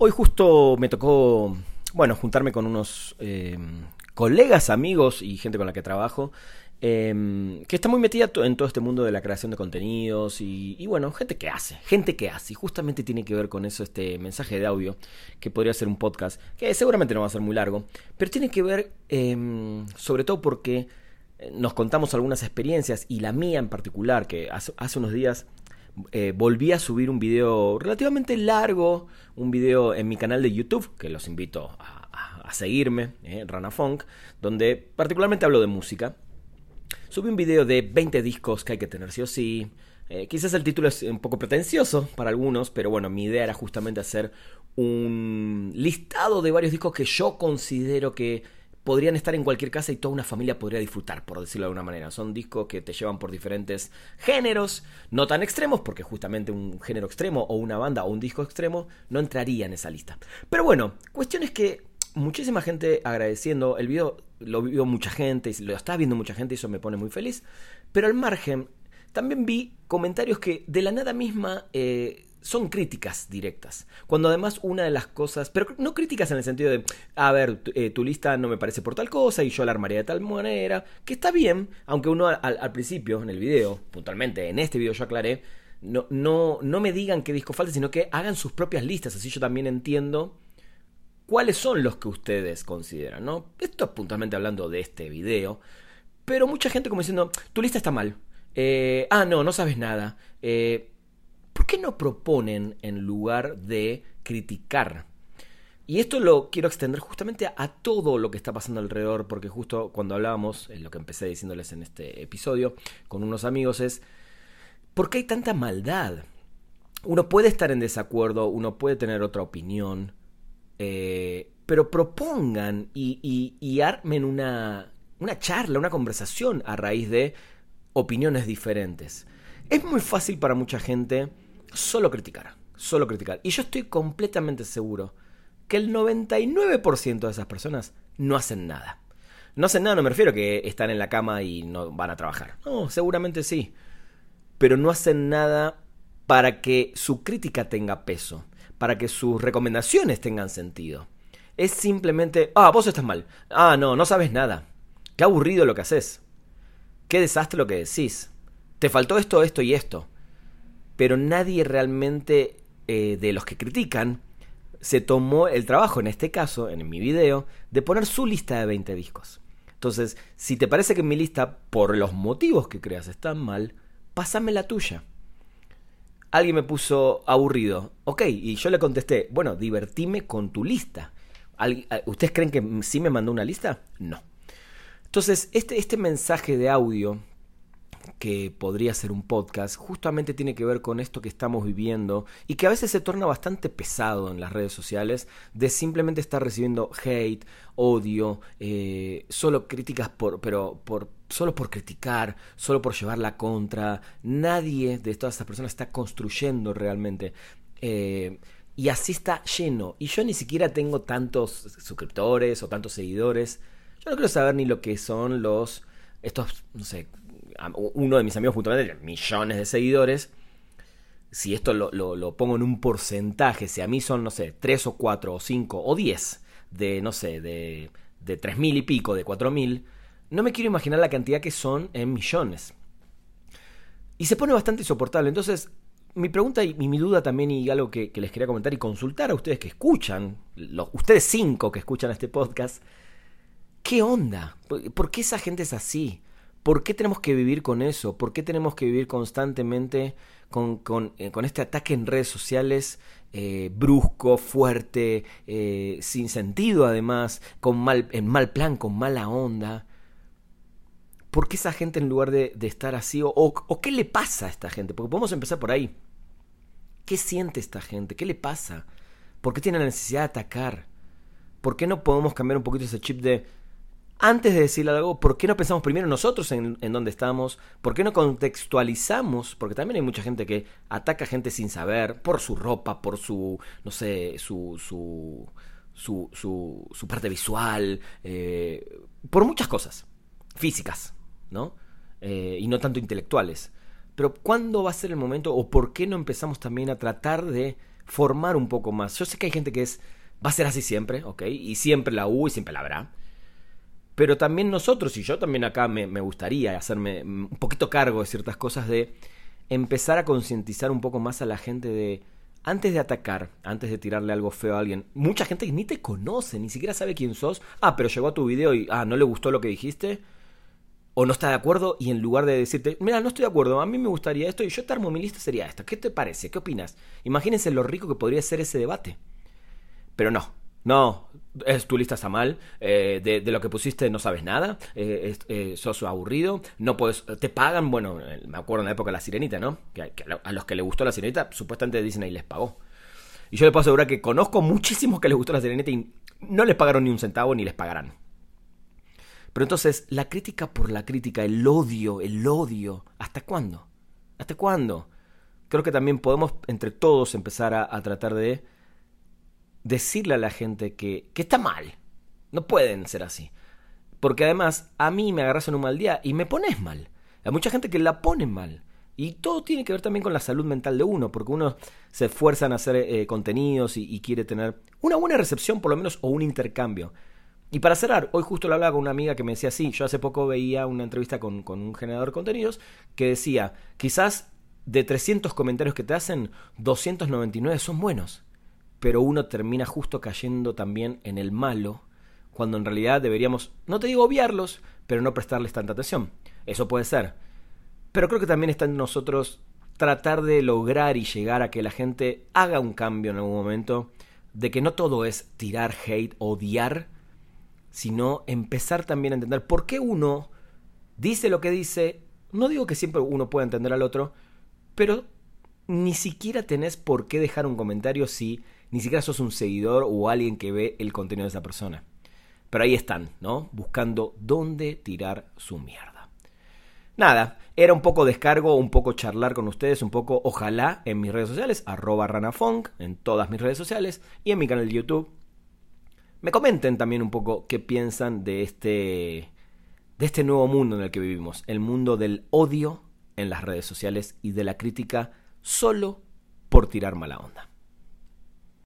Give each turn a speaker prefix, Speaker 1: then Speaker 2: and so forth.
Speaker 1: Hoy justo me tocó, bueno, juntarme con unos eh, colegas, amigos y gente con la que trabajo, eh, que está muy metida en todo este mundo de la creación de contenidos y, bueno, gente que hace, gente que hace. Y justamente tiene que ver con eso este mensaje de audio, que podría ser un podcast, que seguramente no va a ser muy largo, pero tiene que ver eh, sobre todo porque nos contamos algunas experiencias y la mía en particular, que hace, hace unos días eh, volví a subir un video relativamente largo, un video en mi canal de YouTube, que los invito a, seguirme, eh, Rana Funk, donde particularmente hablo de música. Subí un video de 20 discos que hay que tener sí o sí. Eh, quizás el título es un poco pretencioso para algunos, pero bueno, mi idea era justamente hacer un listado de varios discos que yo considero que podrían estar en cualquier casa y toda una familia podría disfrutar, por decirlo de alguna manera. Son discos que te llevan por diferentes géneros, no tan extremos, porque justamente un género extremo o una banda o un disco extremo no entraría en esa lista. Pero bueno, cuestión es que muchísima gente agradeciendo, el video lo vio mucha gente, lo está viendo mucha gente y eso me pone muy feliz, pero al margen también vi comentarios que de la nada misma... Eh, son críticas directas. Cuando además una de las cosas, pero no críticas en el sentido de, a ver, eh, tu lista no me parece por tal cosa y yo la armaría de tal manera, que está bien, aunque uno al, principio, en el video, puntualmente, en este video yo aclaré, no, no, no me digan qué disco falta, sino que hagan sus propias listas, así yo también entiendo cuáles son los que ustedes consideran, ¿no? Esto es puntualmente hablando de este video, pero mucha gente como diciendo, tu lista está mal, eh, ah, no, no sabes nada, eh, ¿por qué no proponen en lugar de criticar? Y esto lo quiero extender justamente a, todo lo que está pasando alrededor, porque justo cuando hablábamos, en lo que empecé diciéndoles en este episodio, con unos amigos, es, ¿por qué hay tanta maldad? Uno puede estar en desacuerdo, uno puede tener otra opinión, eh, pero propongan y, y, y armen una, una charla, una conversación a raíz de opiniones diferentes. Es muy fácil para mucha gente solo criticar, solo criticar. Y yo estoy completamente seguro que el 99% de esas personas no hacen nada. No hacen nada, no me refiero a que están en la cama y no van a trabajar. No, seguramente sí. Pero no hacen nada para que su crítica tenga peso, para que sus recomendaciones tengan sentido. Es simplemente, ah, vos estás mal. Ah, no, no sabes nada. Qué aburrido lo que haces. Qué desastre lo que decís. Te faltó esto, esto y esto pero nadie realmente eh, de los que critican se tomó el trabajo, en este caso, en mi video, de poner su lista de 20 discos. Entonces, si te parece que mi lista, por los motivos que creas, está mal, pásame la tuya. Alguien me puso aburrido. Ok, y yo le contesté, bueno, divertime con tu lista. ¿Ustedes creen que sí me mandó una lista? No. Entonces, este, este mensaje de audio que podría ser un podcast, justamente tiene que ver con esto que estamos viviendo y que a veces se torna bastante pesado en las redes sociales de simplemente estar recibiendo hate, odio, eh, solo críticas por, pero por, solo por criticar, solo por llevar la contra. Nadie de todas estas personas está construyendo realmente. Eh, y así está lleno. Y yo ni siquiera tengo tantos suscriptores o tantos seguidores. Yo no quiero saber ni lo que son los estos, no sé, uno de mis amigos puntualmente, millones de seguidores, si esto lo, pongo en un porcentaje, si a mí son, no sé, 3 o 4 o 5 o 10 de, no sé, de, de 3.000 y pico, de 4.000, no me quiero imaginar la cantidad que son en millones. Y se pone bastante insoportable. Entonces, mi pregunta y mi duda también y algo que, que les quería comentar y consultar a ustedes que escuchan, los, ustedes cinco que escuchan este podcast, ¿qué onda? ¿Por qué esa gente es así? ¿Por qué tenemos que vivir con eso? ¿Por qué tenemos que vivir constantemente con, con, eh, este ataque en redes sociales eh, brusco, fuerte, eh, sin sentido además, con mal, en mal plan, con mala onda? ¿Por qué esa gente en lugar de, de estar así? O, ¿O qué le pasa a esta gente? Porque podemos empezar por ahí. ¿Qué siente esta gente? ¿Qué le pasa? ¿Por qué tiene la necesidad de atacar? ¿Por qué no podemos cambiar un poquito ese chip de antes de decirle algo, ¿por qué no pensamos primero nosotros en, dónde estamos? ¿Por qué no contextualizamos? Porque también hay mucha gente que ataca a gente sin saber, por su ropa, por su, no sé, su, su, su, parte visual, eh, por muchas cosas, físicas, ¿no? Eh, y no tanto intelectuales. Pero ¿cuándo va a ser el momento o por qué no empezamos también a tratar de formar un poco más. Yo sé que hay gente que es, va a ser así siempre, ¿ok? Y siempre la hubo y siempre la habrá. Pero también nosotros, y yo también acá me, gustaría hacerme un poquito cargo de ciertas cosas, de empezar a concientizar un poco más a la gente de, antes de atacar, antes de tirarle algo feo a alguien, mucha gente ni te conoce, ni siquiera sabe quién sos. Ah, pero llegó a tu video y, ah, no le gustó lo que dijiste o no está de acuerdo y en lugar de decirte, mira, no estoy de acuerdo, a mí me gustaría esto y yo te armo mi lista sería esta, ¿qué te parece? ¿Qué opinas? Imagínense lo rico que podría ser ese debate. Pero no, no, es, tu lista está mal, eh, de, lo que pusiste no sabes nada, eh, eh, sos aburrido, no puedes, te pagan, bueno, me acuerdo en la época de la sirenita, ¿no? Que, a los que le gustó la sirenita, supuestamente Disney les pagó. Y yo le puedo asegurar que conozco muchísimos que les gustó la sirenita y no les pagaron ni un centavo ni les pagarán. Pero entonces, la crítica por la crítica, el odio, el odio, ¿hasta cuándo? ¿Hasta cuándo? Creo que también podemos entre todos empezar a, tratar de decirle a la gente que, que está mal. No pueden ser así. Porque además, a mí me agarras en un mal día y me pones mal. Hay mucha gente que la pone mal. Y todo tiene que ver también con la salud mental de uno, porque uno se esfuerza en hacer eh, contenidos y, quiere tener una buena recepción, por lo menos, o un intercambio. Y para cerrar, hoy justo lo hablaba con una amiga que me decía, sí, yo hace poco veía una entrevista con, un generador de contenidos que decía, quizás de 300 comentarios que te hacen, 299 son buenos, pero uno termina justo cayendo también en el malo, cuando en realidad deberíamos, no te digo obviarlos, pero no prestarles tanta atención. Eso puede ser. Pero creo que también está en nosotros tratar de lograr y llegar a que la gente haga un cambio en algún momento, de que no todo es tirar hate, odiar, sino empezar también a entender por qué uno dice lo que dice. No digo que siempre uno pueda entender al otro, pero ni siquiera tenés por qué dejar un comentario si ni siquiera sos un seguidor o alguien que ve el contenido de esa persona. Pero ahí están, ¿no? Buscando dónde tirar su mierda. Nada, era un poco descargo, un poco charlar con ustedes, un poco ojalá en mis redes sociales, arroba ranafunk, en todas mis redes sociales y en mi canal de YouTube, me comenten también un poco qué piensan de este, de este nuevo mundo en el que vivimos, el mundo del odio en las redes sociales y de la crítica solo por tirar mala onda.